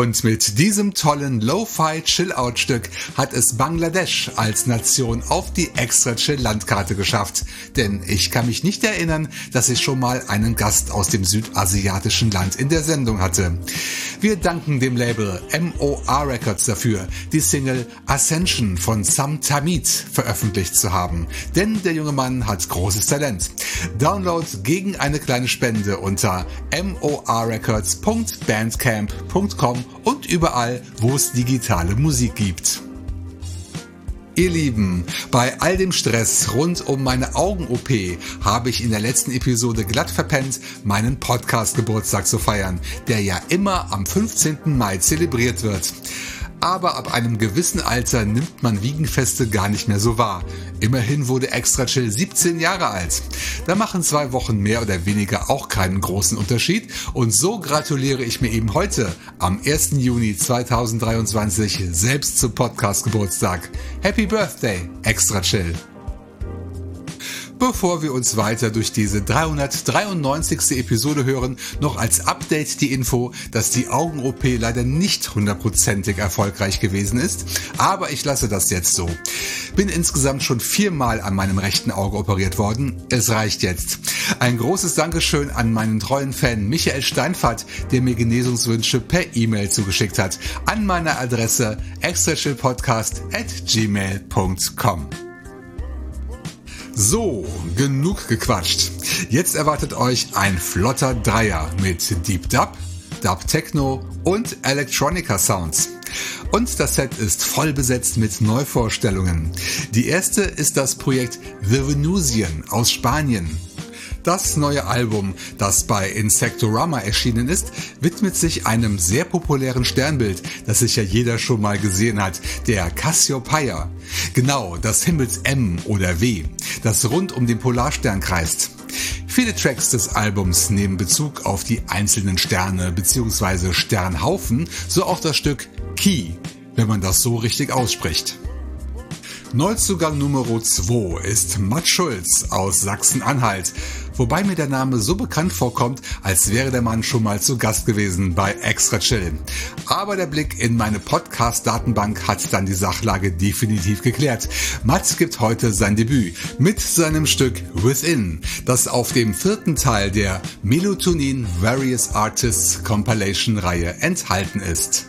Und mit diesem tollen Lo-Fi Chill-Out-Stück hat es Bangladesch als Nation auf die extra Chill-Landkarte geschafft. Denn ich kann mich nicht erinnern, dass ich schon mal einen Gast aus dem südasiatischen Land in der Sendung hatte. Wir danken dem Label MOR Records dafür, die Single Ascension von Sam Tamid veröffentlicht zu haben. Denn der junge Mann hat großes Talent. Download gegen eine kleine Spende unter morrecords.bandcamp.com und überall, wo es digitale Musik gibt. Ihr Lieben, bei all dem Stress rund um meine Augen-OP habe ich in der letzten Episode glatt verpennt, meinen Podcast-Geburtstag zu feiern, der ja immer am 15. Mai zelebriert wird aber ab einem gewissen Alter nimmt man Wiegenfeste gar nicht mehr so wahr. Immerhin wurde Extra Chill 17 Jahre alt. Da machen zwei Wochen mehr oder weniger auch keinen großen Unterschied und so gratuliere ich mir eben heute am 1. Juni 2023 selbst zum Podcast Geburtstag. Happy Birthday, Extra Chill! Bevor wir uns weiter durch diese 393. Episode hören, noch als Update die Info, dass die Augen-OP leider nicht hundertprozentig erfolgreich gewesen ist, aber ich lasse das jetzt so. Bin insgesamt schon viermal an meinem rechten Auge operiert worden. Es reicht jetzt. Ein großes Dankeschön an meinen treuen Fan Michael Steinfahrt, der mir Genesungswünsche per E-Mail zugeschickt hat, an meiner Adresse extrachillpodcast at gmail.com. So, genug gequatscht. Jetzt erwartet euch ein flotter Dreier mit Deep Dub, Dub Techno und Electronica Sounds. Und das Set ist voll besetzt mit Neuvorstellungen. Die erste ist das Projekt The Venusian aus Spanien. Das neue Album, das bei Insectorama erschienen ist, widmet sich einem sehr populären Sternbild, das sich ja jeder schon mal gesehen hat, der Cassiopeia. Genau, das Himmels M oder W, das rund um den Polarstern kreist. Viele Tracks des Albums nehmen Bezug auf die einzelnen Sterne bzw. Sternhaufen, so auch das Stück Key, wenn man das so richtig ausspricht. Neuzugang Nummer 2 ist Matt Schulz aus Sachsen-Anhalt, wobei mir der Name so bekannt vorkommt, als wäre der Mann schon mal zu Gast gewesen bei Extra Chill. Aber der Blick in meine Podcast-Datenbank hat dann die Sachlage definitiv geklärt. Matt gibt heute sein Debüt mit seinem Stück Within, das auf dem vierten Teil der Melatonin Various Artists Compilation Reihe enthalten ist.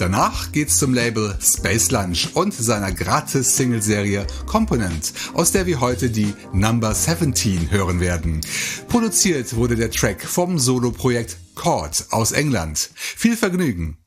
Danach geht's zum Label Space Lunch und seiner Gratis-Single-Serie Component, aus der wir heute die Number 17 hören werden. Produziert wurde der Track vom Solo-Projekt Chord aus England. Viel Vergnügen!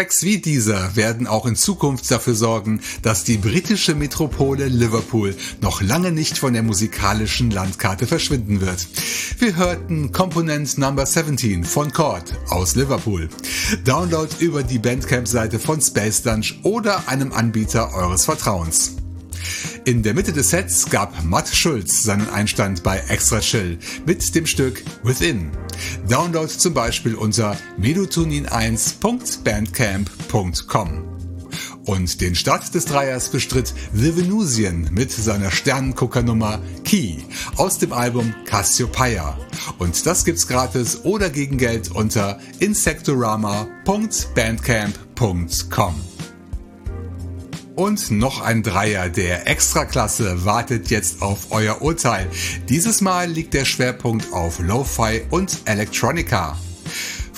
Tracks wie dieser werden auch in Zukunft dafür sorgen, dass die britische Metropole Liverpool noch lange nicht von der musikalischen Landkarte verschwinden wird. Wir hörten Component Number 17 von Chord aus Liverpool. Download über die Bandcamp-Seite von Space Dunge oder einem Anbieter eures Vertrauens. In der Mitte des Sets gab Matt Schulz seinen Einstand bei Extra Chill mit dem Stück Within. Download zum Beispiel unter medutunin1.bandcamp.com. Und den Start des Dreiers bestritt The Venusian mit seiner Sternenguckernummer Key aus dem Album Cassiopeia. Und das gibt's gratis oder gegen Geld unter insectorama.bandcamp.com. Und noch ein Dreier der Extraklasse wartet jetzt auf euer Urteil. Dieses Mal liegt der Schwerpunkt auf Lo-Fi und Electronica.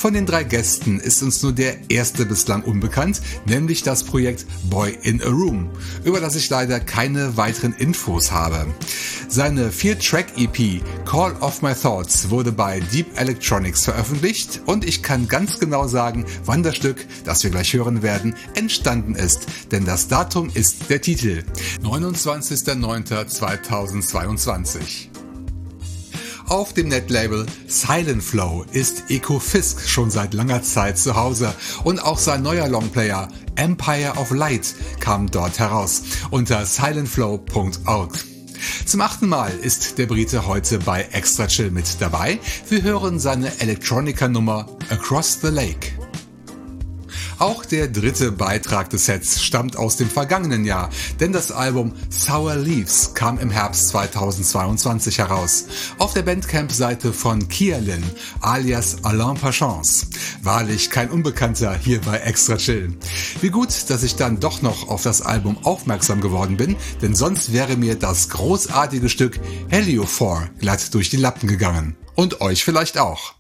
Von den drei Gästen ist uns nur der erste bislang unbekannt, nämlich das Projekt Boy in a Room, über das ich leider keine weiteren Infos habe. Seine Vier-Track-EP Call of My Thoughts wurde bei Deep Electronics veröffentlicht und ich kann ganz genau sagen, wann das Stück, das wir gleich hören werden, entstanden ist, denn das Datum ist der Titel. 29.09.2022. Auf dem Netlabel Silent Flow ist Eco Fisk schon seit langer Zeit zu Hause und auch sein neuer Longplayer Empire of Light kam dort heraus unter silentflow.org. Zum achten Mal ist der Brite heute bei Extra Chill mit dabei. Wir hören seine Electronica-Nummer Across the Lake. Auch der dritte Beitrag des Sets stammt aus dem vergangenen Jahr, denn das Album Sour Leaves kam im Herbst 2022 heraus. Auf der Bandcamp-Seite von Kialin, alias Alain Pachance. Wahrlich kein Unbekannter hier bei Extra Chill. Wie gut, dass ich dann doch noch auf das Album aufmerksam geworden bin, denn sonst wäre mir das großartige Stück Heliophore glatt durch die Lappen gegangen. Und euch vielleicht auch.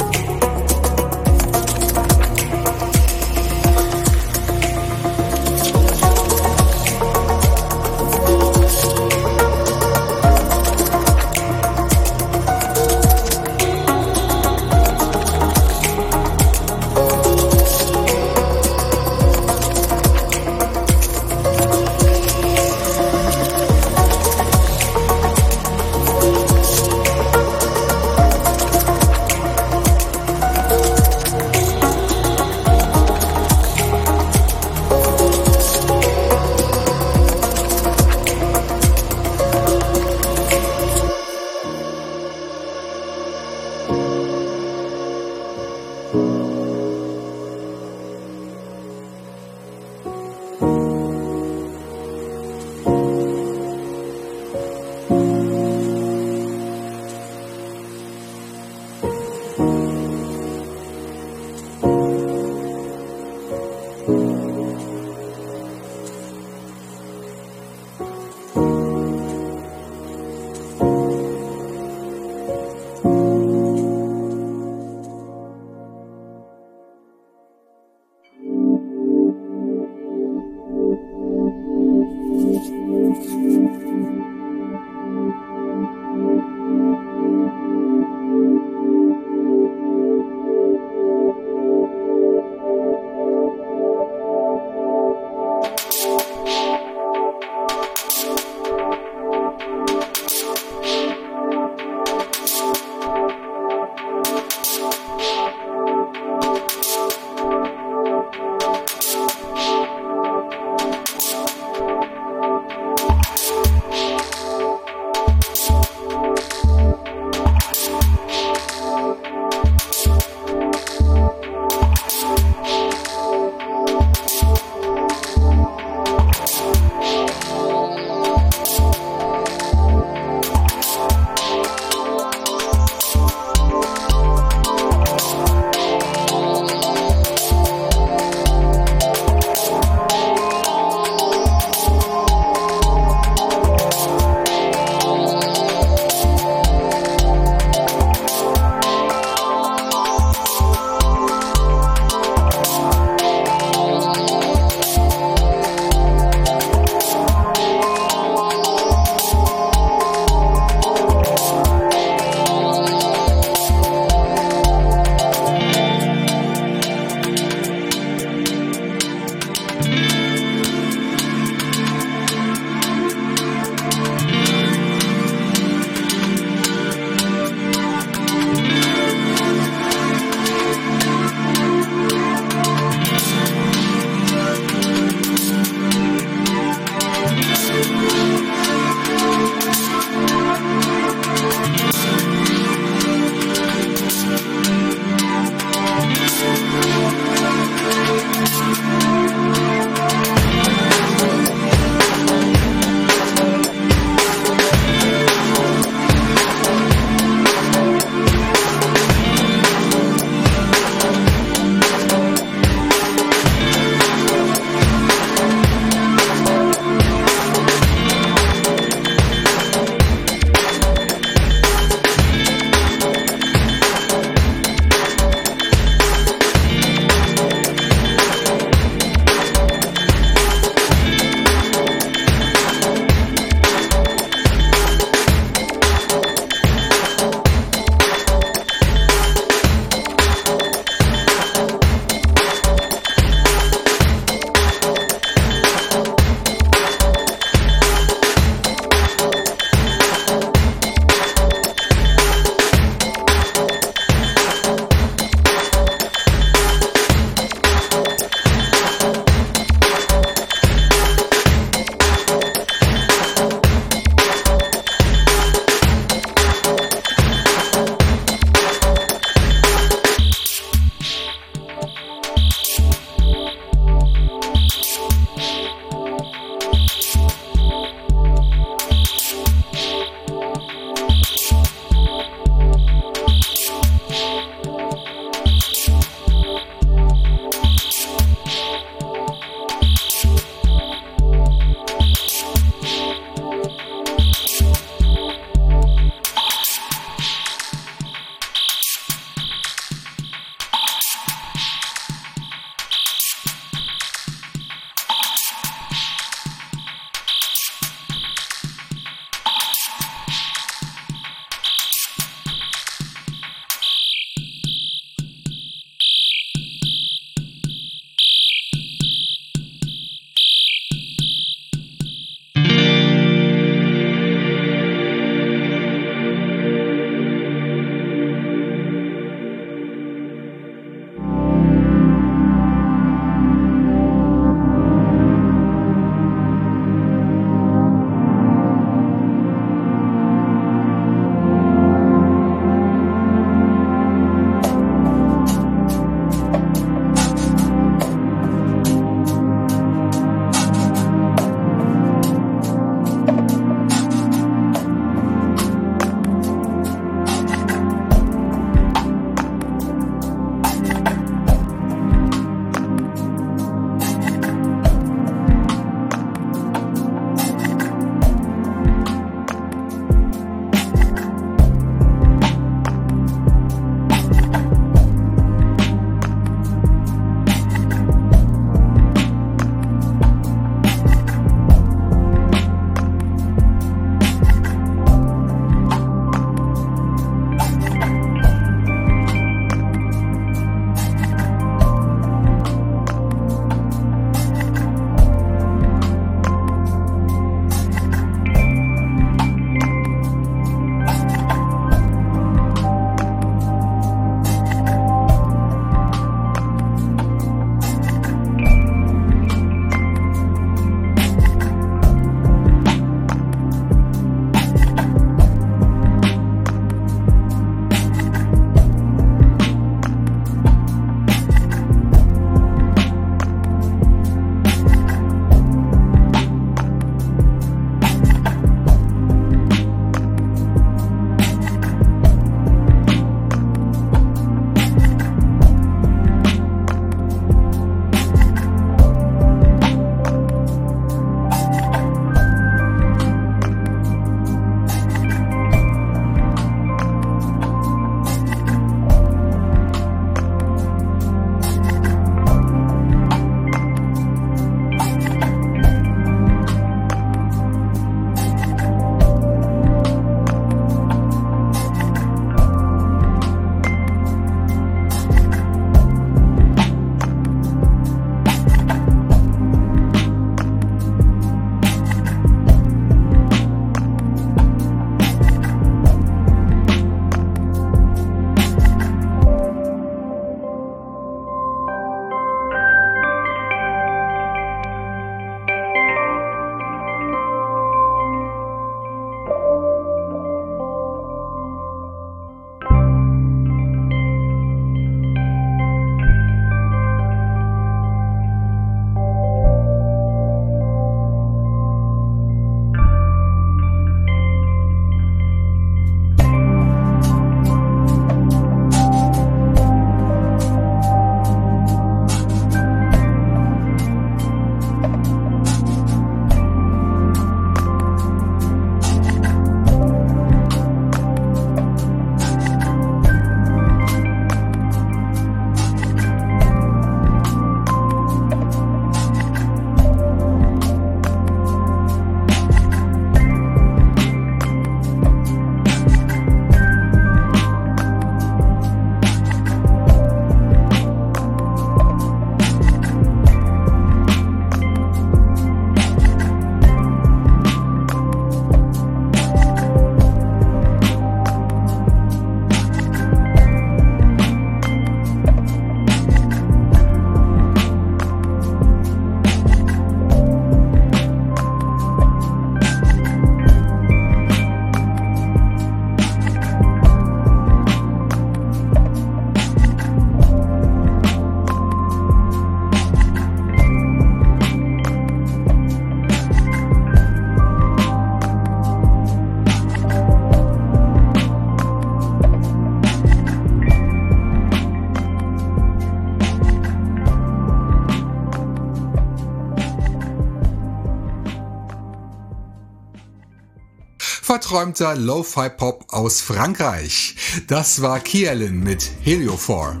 Verträumter Lo-Fi-Pop aus Frankreich. Das war Kielin mit Heliophore.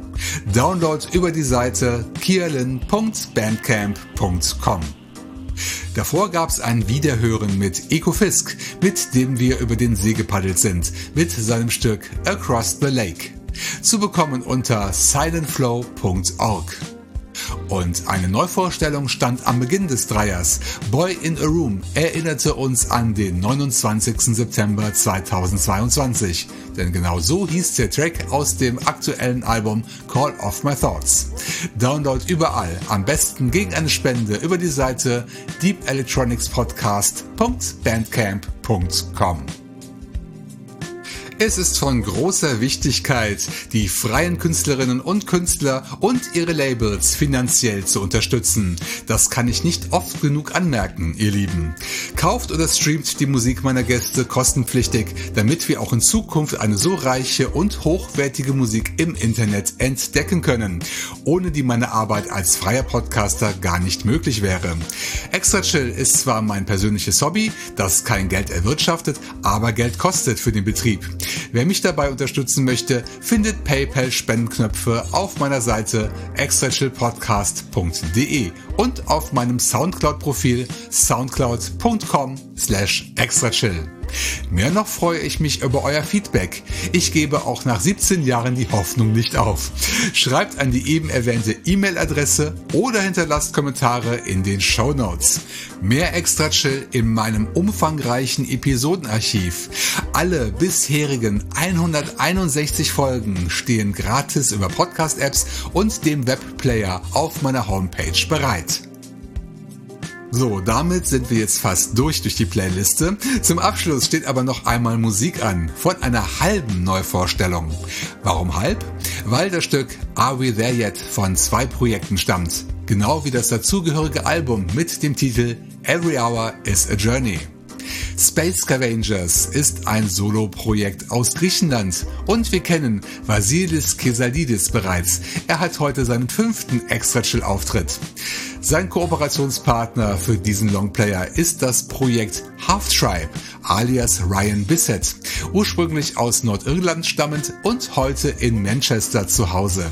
Download über die Seite kielin.bandcamp.com. Davor gab's ein Wiederhören mit Ecofisk, mit dem wir über den See gepaddelt sind, mit seinem Stück Across the Lake. Zu bekommen unter silentflow.org. Und eine Neuvorstellung stand am Beginn des Dreiers. Boy in a Room erinnerte uns an den 29. September 2022. Denn genau so hieß der Track aus dem aktuellen Album Call of My Thoughts. Download überall, am besten gegen eine Spende über die Seite deepelectronicspodcast.bandcamp.com. Es ist von großer Wichtigkeit, die freien Künstlerinnen und Künstler und ihre Labels finanziell zu unterstützen. Das kann ich nicht oft genug anmerken, ihr Lieben. Kauft oder streamt die Musik meiner Gäste kostenpflichtig, damit wir auch in Zukunft eine so reiche und hochwertige Musik im Internet entdecken können, ohne die meine Arbeit als freier Podcaster gar nicht möglich wäre. Extra Chill ist zwar mein persönliches Hobby, das kein Geld erwirtschaftet, aber Geld kostet für den Betrieb. Wer mich dabei unterstützen möchte, findet PayPal-Spendenknöpfe auf meiner Seite extrachillpodcast.de und auf meinem Soundcloud-Profil soundcloud.com slash extrachill. Mehr noch freue ich mich über euer Feedback. Ich gebe auch nach 17 Jahren die Hoffnung nicht auf. Schreibt an die eben erwähnte E-Mail-Adresse oder hinterlasst Kommentare in den Show Notes. Mehr Extra Chill in meinem umfangreichen Episodenarchiv. Alle bisherigen 161 Folgen stehen gratis über Podcast-Apps und dem Webplayer auf meiner Homepage bereit. So, damit sind wir jetzt fast durch durch die Playliste. Zum Abschluss steht aber noch einmal Musik an von einer halben Neuvorstellung. Warum halb? Weil das Stück Are We There Yet von zwei Projekten stammt. Genau wie das dazugehörige Album mit dem Titel Every Hour is a Journey. Space Scavengers ist ein Solo-Projekt aus Griechenland und wir kennen Vasilis Kesalidis bereits. Er hat heute seinen fünften Extra-Chill-Auftritt. Sein Kooperationspartner für diesen Longplayer ist das Projekt Half Tribe alias Ryan Bissett, ursprünglich aus Nordirland stammend und heute in Manchester zu Hause.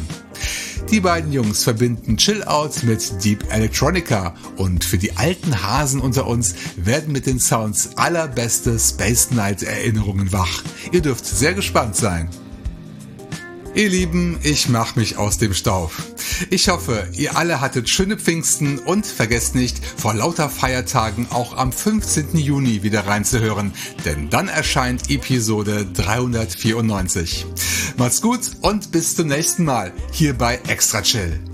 Die beiden Jungs verbinden Chill-Out mit Deep Electronica und für die alten Hasen unter uns werden mit den Sounds allerbeste Space Night Erinnerungen wach. Ihr dürft sehr gespannt sein. Ihr Lieben, ich mach mich aus dem Staub. Ich hoffe, ihr alle hattet schöne Pfingsten und vergesst nicht, vor lauter Feiertagen auch am 15. Juni wieder reinzuhören, denn dann erscheint Episode 394. Macht's gut und bis zum nächsten Mal hier bei Extra Chill.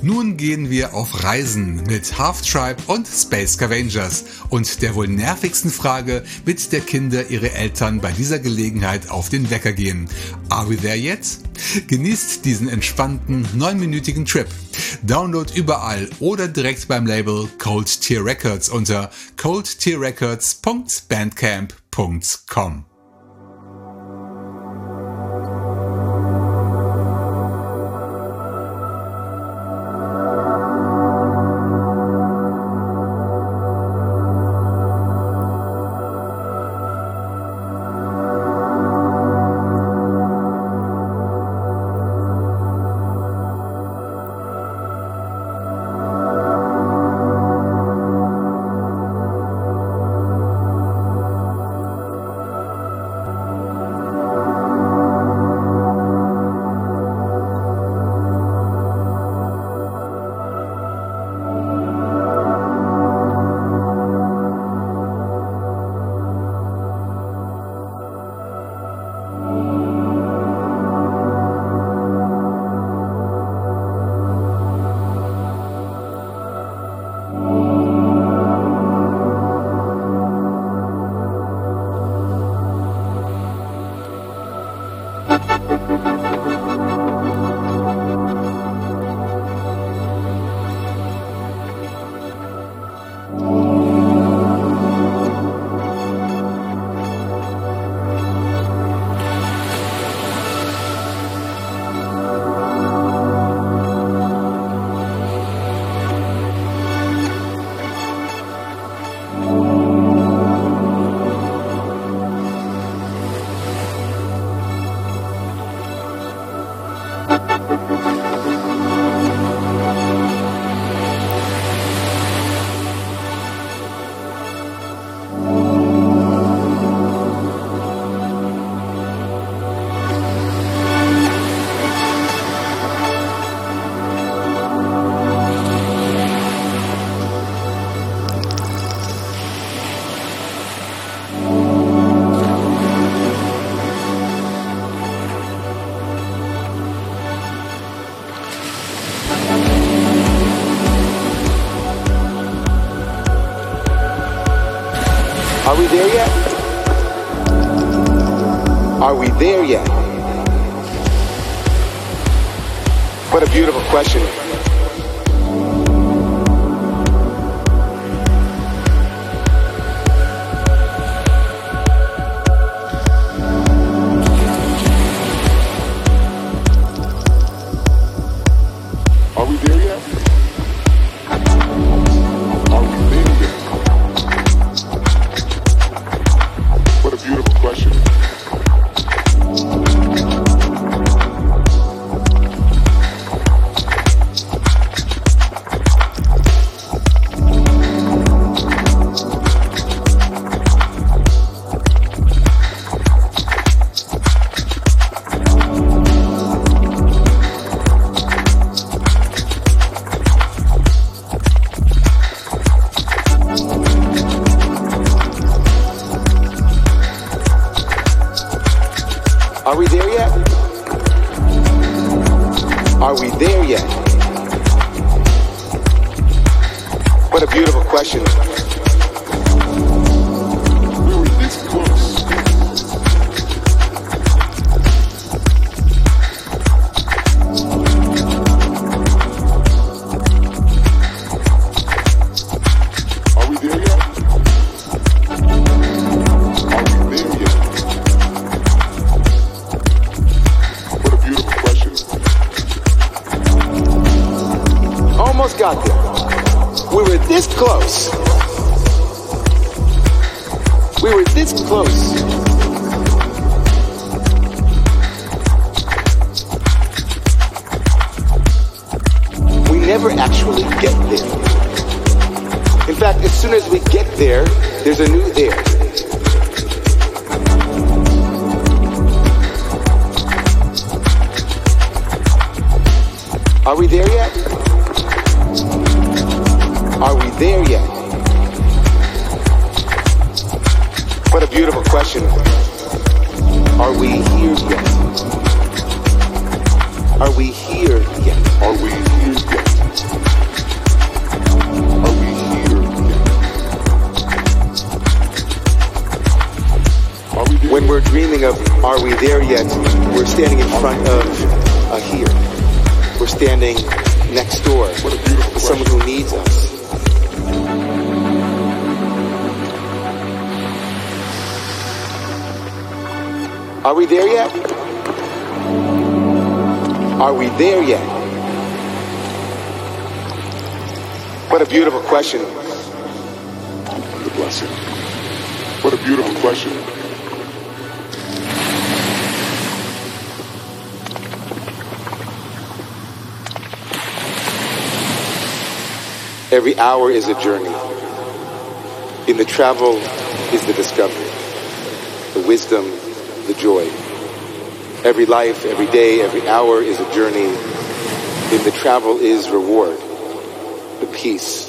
Nun gehen wir auf Reisen mit Half Tribe und Space Scavengers und der wohl nervigsten Frage, mit der Kinder ihre Eltern bei dieser Gelegenheit auf den Wecker gehen. Are we there yet? Genießt diesen entspannten neunminütigen Trip. Download überall oder direkt beim Label Cold Tier Records unter coldtierrecords.bandcamp.com. Are we there yet? What a beautiful question. we get there. In fact, as soon as we get there, there's a new there. Are we there yet? Are we there yet? What a beautiful question. Are we here yet? Are we here yet? Are we here yet? When we're dreaming of are we there yet, we're standing in front of a here. We're standing next door to someone who needs us. Are we there yet? Are we there yet? What a beautiful question. The blessing. What a beautiful question. Every hour is a journey. In the travel is the discovery, the wisdom, the joy. Every life, every day, every hour is a journey. In the travel is reward, the peace,